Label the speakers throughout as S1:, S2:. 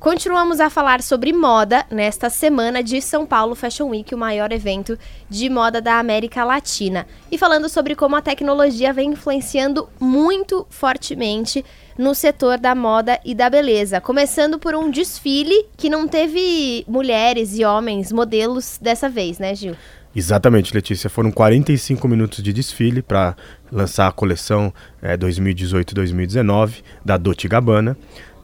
S1: Continuamos a falar sobre moda nesta semana de São Paulo Fashion Week, o maior evento de moda da América Latina. E falando sobre como a tecnologia vem influenciando muito fortemente no setor da moda e da beleza. Começando por um desfile que não teve mulheres e homens modelos dessa vez, né, Gil?
S2: Exatamente, Letícia. Foram 45 minutos de desfile para lançar a coleção é, 2018-2019 da Dolce Gabbana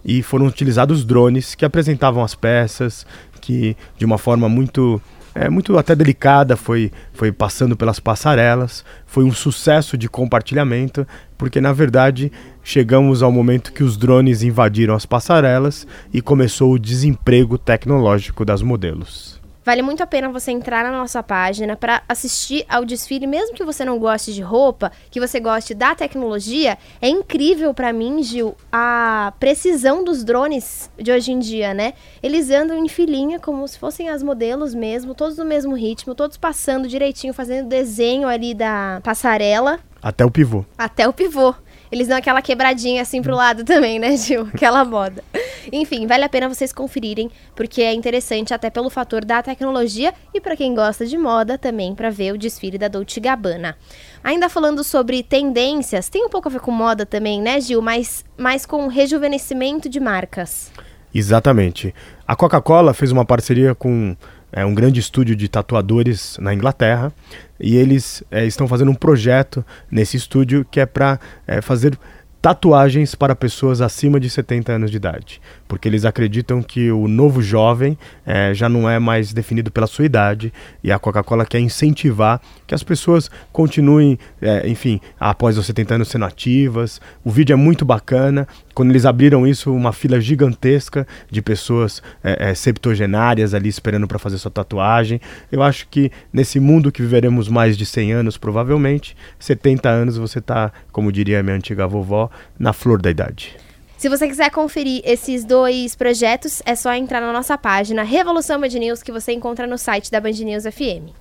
S2: e foram utilizados drones que apresentavam as peças, que de uma forma muito é, muito até delicada, foi, foi passando pelas passarelas, foi um sucesso de compartilhamento, porque na verdade chegamos ao momento que os drones invadiram as passarelas e começou o desemprego tecnológico das modelos.
S1: Vale muito a pena você entrar na nossa página para assistir ao desfile, mesmo que você não goste de roupa, que você goste da tecnologia. É incrível para mim, Gil, a precisão dos drones de hoje em dia, né? Eles andam em filinha como se fossem as modelos mesmo, todos no mesmo ritmo, todos passando direitinho, fazendo desenho ali da passarela.
S2: Até o pivô.
S1: Até o pivô. Eles dão aquela quebradinha assim pro lado também, né, Gil? Aquela moda. Enfim, vale a pena vocês conferirem, porque é interessante até pelo fator da tecnologia e para quem gosta de moda também para ver o desfile da Dolce Gabbana. Ainda falando sobre tendências, tem um pouco a ver com moda também, né, Gil? Mas mais com rejuvenescimento de marcas.
S2: Exatamente. A Coca-Cola fez uma parceria com é um grande estúdio de tatuadores na Inglaterra e eles é, estão fazendo um projeto nesse estúdio que é para é, fazer tatuagens para pessoas acima de 70 anos de idade, porque eles acreditam que o novo jovem é, já não é mais definido pela sua idade e a Coca-Cola quer incentivar que as pessoas continuem, é, enfim, após os 70 anos sendo ativas. O vídeo é muito bacana. Quando eles abriram isso, uma fila gigantesca de pessoas é, é septogenárias ali esperando para fazer sua tatuagem. Eu acho que nesse mundo que viveremos mais de 100 anos, provavelmente, 70 anos você está, como diria minha antiga vovó, na flor da idade.
S1: Se você quiser conferir esses dois projetos, é só entrar na nossa página Revolução Band News que você encontra no site da Band News FM.